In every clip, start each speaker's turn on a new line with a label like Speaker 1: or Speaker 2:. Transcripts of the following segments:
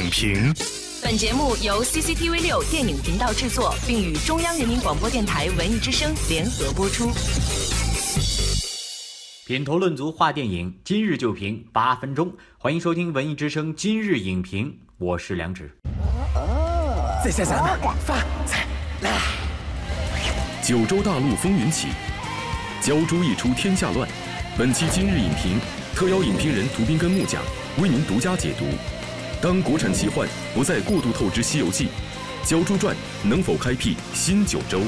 Speaker 1: 影评。
Speaker 2: 本节目由 CCTV 六电影频道制作，并与中央人民广播电台文艺之声联合播出。
Speaker 3: 品头论足话电影，今日就评八分钟。欢迎收听文艺之声今日影评，我是梁植。
Speaker 4: 再下三发财来！
Speaker 5: 九州大陆风云起，鲛珠一出天下乱。本期今日影评特邀影评人涂斌跟木匠为您独家解读。当国产奇幻不再过度透支《西游记》，《鲛珠传》能否开辟新九州？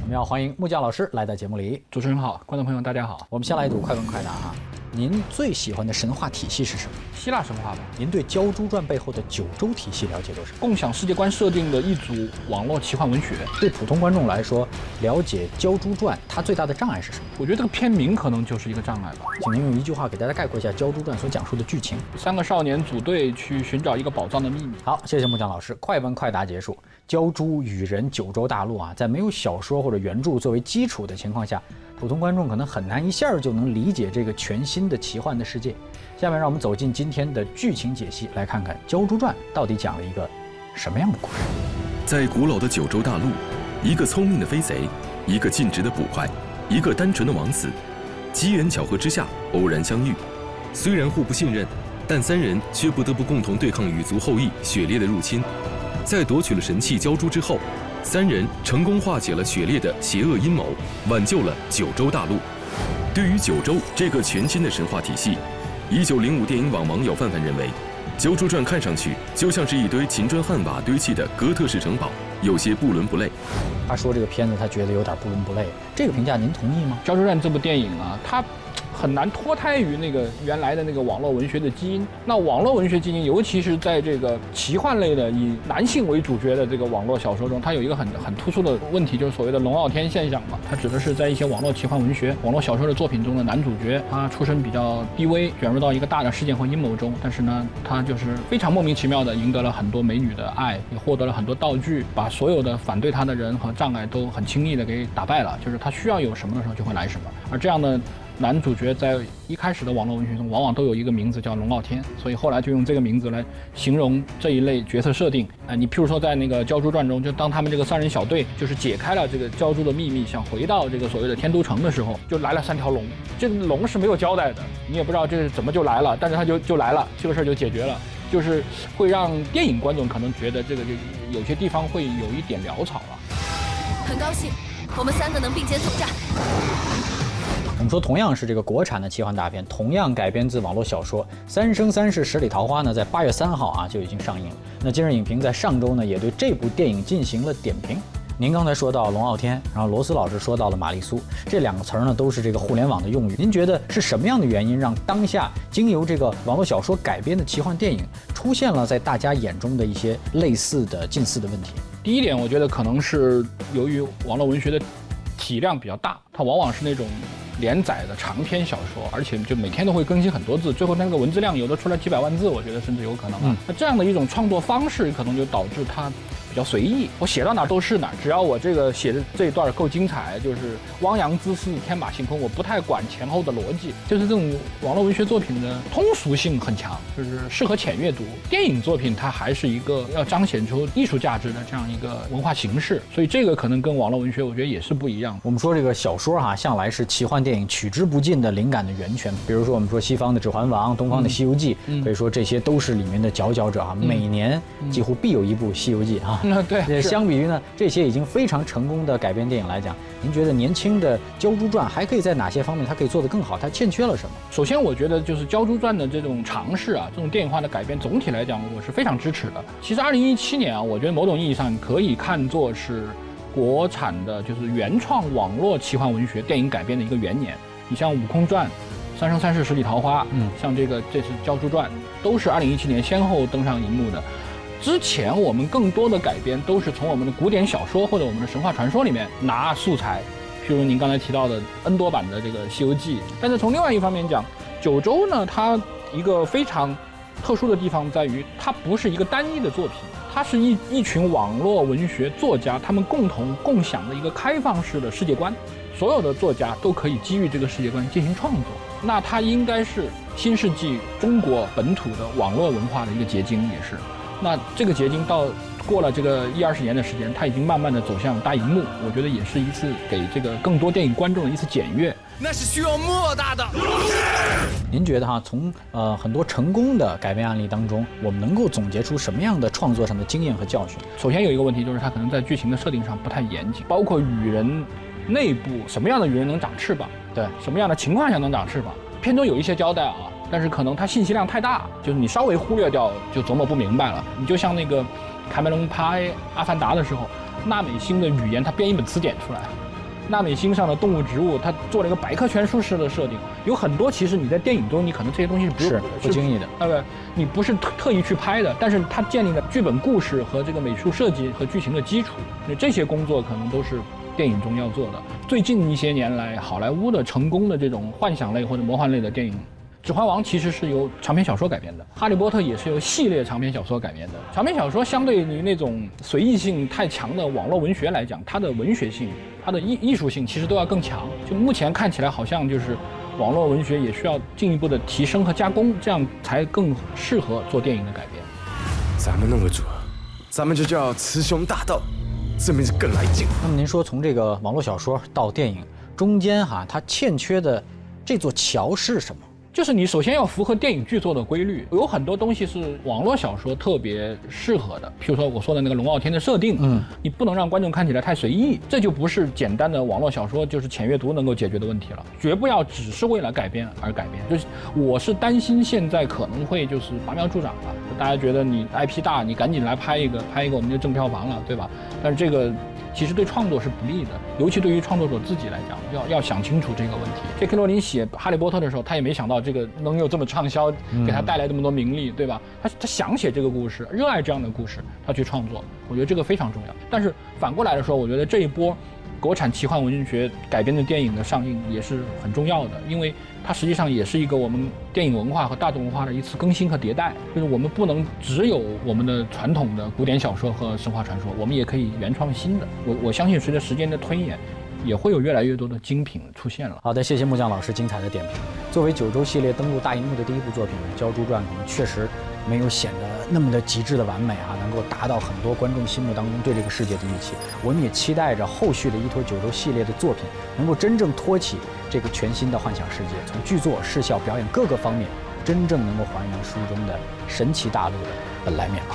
Speaker 6: 我们要欢迎木匠老师来到节目里。
Speaker 7: 主持人好，观众朋友大家好。
Speaker 6: 我们先来一组快问快答啊。您最喜欢的神话体系是什么？
Speaker 7: 希腊神话吧。
Speaker 6: 您对《鲛珠传》背后的九州体系了解多少？
Speaker 7: 共享世界观设定的一组网络奇幻文学。
Speaker 6: 对普通观众来说，了解《鲛珠传》它最大的障碍是什么？
Speaker 7: 我觉得这个片名可能就是一个障碍吧。
Speaker 6: 请您用一句话给大家概括一下《鲛珠传》所讲述的剧情。
Speaker 7: 三个少年组队去寻找一个宝藏的秘密。
Speaker 6: 好，谢谢木匠老师。快问快答结束。鲛珠、与人、九州大陆啊，在没有小说或者原著作为基础的情况下。普通观众可能很难一下就能理解这个全新新的奇幻的世界。下面让我们走进今天的剧情解析，来看看《鲛珠传》到底讲了一个什么样的故事。
Speaker 5: 在古老的九州大陆，一个聪明的飞贼，一个尽职的捕快，一个单纯的王子，机缘巧合之下偶然相遇。虽然互不信任，但三人却不得不共同对抗羽族后裔雪猎的入侵。在夺取了神器鲛珠之后。三人成功化解了雪猎的邪恶阴谋，挽救了九州大陆。对于九州这个全新的神话体系，一九零五电影网网友范范认为，《九州传》看上去就像是一堆秦砖汉瓦堆砌的哥特式城堡，有些不伦不类。
Speaker 6: 他说这个片子他觉得有点不伦不类，这个评价您同意吗？
Speaker 7: 《九州传》这部电影啊，它。很难脱胎于那个原来的那个网络文学的基因。那网络文学基因，尤其是在这个奇幻类的以男性为主角的这个网络小说中，它有一个很很突出的问题，就是所谓的龙傲天现象嘛。它指的是在一些网络奇幻文学、网络小说的作品中的男主角，他出身比较低微，卷入到一个大的事件和阴谋中，但是呢，他就是非常莫名其妙的赢得了很多美女的爱，也获得了很多道具，把所有的反对他的人和障碍都很轻易的给打败了。就是他需要有什么的时候就会来什么，而这样的。男主角在一开始的网络文学中，往往都有一个名字叫龙傲天，所以后来就用这个名字来形容这一类角色设定。啊，你譬如说在那个《鲛珠传》中，就当他们这个三人小队就是解开了这个鲛珠的秘密，想回到这个所谓的天都城的时候，就来了三条龙。这个龙是没有交代的，你也不知道这是怎么就来了，但是他就就来了，这个事儿就解决了，就是会让电影观众可能觉得这个就有些地方会有一点潦草了。
Speaker 8: 很高兴，我们三个能并肩作战。
Speaker 6: 我们说，同样是这个国产的奇幻大片，同样改编自网络小说《三生三世十里桃花》呢，在八月三号啊就已经上映了。那今日影评在上周呢，也对这部电影进行了点评。您刚才说到龙傲天，然后罗斯老师说到了玛丽苏，这两个词儿呢，都是这个互联网的用语。您觉得是什么样的原因，让当下经由这个网络小说改编的奇幻电影，出现了在大家眼中的一些类似的近似的问题？
Speaker 7: 第一点，我觉得可能是由于网络文学的体量比较大，它往往是那种。连载的长篇小说，而且就每天都会更新很多字，最后那个文字量有的出来几百万字，我觉得甚至有可能啊。那这样的一种创作方式，可能就导致它。比较随意，我写到哪都是哪，只要我这个写的这一段够精彩，就是汪洋恣肆、天马行空，我不太管前后的逻辑，就是这种网络文学作品的通俗性很强，就是适合浅阅读。电影作品它还是一个要彰显出艺术价值的这样一个文化形式，所以这个可能跟网络文学我觉得也是不一样。
Speaker 6: 我们说这个小说哈，向来是奇幻电影取之不尽的灵感的源泉，比如说我们说西方的《指环王》，东方的《西游记》，可以说这些都是里面的佼佼者啊，每年几乎必有一部《西游记》啊。
Speaker 7: 那对，
Speaker 6: 相比于呢这些已经非常成功的改编电影来讲，您觉得年轻的《鲛珠传》还可以在哪些方面它可以做得更好？它欠缺了什么？
Speaker 7: 首先，我觉得就是《鲛珠传》的这种尝试啊，这种电影化的改编，总体来讲我是非常支持的。其实，二零一七年啊，我觉得某种意义上可以看作是国产的就是原创网络奇幻文学电影改编的一个元年。你像《悟空传》《三生三世十里桃花》，嗯，像这个这次《鲛珠传》，都是二零一七年先后登上荧幕的。之前我们更多的改编都是从我们的古典小说或者我们的神话传说里面拿素材，譬如您刚才提到的 N 多版的这个《西游记》。但是从另外一方面讲，九州呢，它一个非常特殊的地方在于，它不是一个单一的作品，它是一一群网络文学作家他们共同共享的一个开放式的世界观，所有的作家都可以基于这个世界观进行创作。那它应该是新世纪中国本土的网络文化的一个结晶，也是。那这个结晶到过了这个一二十年的时间，它已经慢慢的走向大荧幕，我觉得也是一次给这个更多电影观众的一次检阅。
Speaker 4: 那是需要莫大的。
Speaker 6: 您觉得哈，从呃很多成功的改编案例当中，我们能够总结出什么样的创作上的经验和教训？
Speaker 7: 首先有一个问题就是它可能在剧情的设定上不太严谨，包括雨人内部什么样的雨人能长翅膀，
Speaker 6: 对，
Speaker 7: 什么样的情况下能长翅膀，片中有一些交代啊，但是可能它信息量太大，就是你稍微忽略掉就琢磨不明白了。你就像那个凯梅隆拍《阿凡达》的时候，纳美星的语言他编一本词典出来。纳美星上的动物、植物，他做了一个百科全书式的设定，有很多其实你在电影中你可能这些东西是不
Speaker 6: 是不经意的，
Speaker 7: 对不对？你不是特特意去拍的，但是它建立了剧本故事和这个美术设计和剧情的基础，那这些工作可能都是电影中要做的。最近一些年来，好莱坞的成功的这种幻想类或者魔幻类的电影。《指环王》其实是由长篇小说改编的，《哈利波特》也是由系列长篇小说改编的。长篇小说相对于那种随意性太强的网络文学来讲，它的文学性、它的艺艺术性其实都要更强。就目前看起来，好像就是网络文学也需要进一步的提升和加工，这样才更适合做电影的改编。
Speaker 4: 咱们弄个主，咱们就叫雌雄大盗，这名字更来劲。
Speaker 6: 那么您说，从这个网络小说到电影中间哈，它欠缺的这座桥是什么？
Speaker 7: 就是你首先要符合电影剧作的规律，有很多东西是网络小说特别适合的，譬如说我说的那个龙傲天的设定，嗯，你不能让观众看起来太随意，这就不是简单的网络小说就是浅阅读能够解决的问题了，绝不要只是为了改编而改编。就是我是担心现在可能会就是拔苗助长了，大家觉得你 IP 大，你赶紧来拍一个，拍一个我们就挣票房了，对吧？但是这个。其实对创作是不利的，尤其对于创作者自己来讲，要要想清楚这个问题。J.K. 罗琳写《哈利波特》的时候，他也没想到这个能有这么畅销，给他带来这么多名利，对吧？他他想写这个故事，热爱这样的故事，他去创作，我觉得这个非常重要。但是反过来的时候，我觉得这一波。国产奇幻文学改编的电影的上映也是很重要的，因为它实际上也是一个我们电影文化和大众文化的一次更新和迭代。就是我们不能只有我们的传统的古典小说和神话传说，我们也可以原创新的。我我相信随着时间的推演。也会有越来越多的精品出现了。
Speaker 6: 好的，谢谢木匠老师精彩的点评。作为九州系列登陆大荧幕的第一部作品，《鲛珠传》可能确实没有显得那么的极致的完美啊，能够达到很多观众心目当中对这个世界的预期。我们也期待着后续的依托九州系列的作品，能够真正托起这个全新的幻想世界，从剧作、视效、表演各个方面，真正能够还原书中的神奇大陆的本来面貌。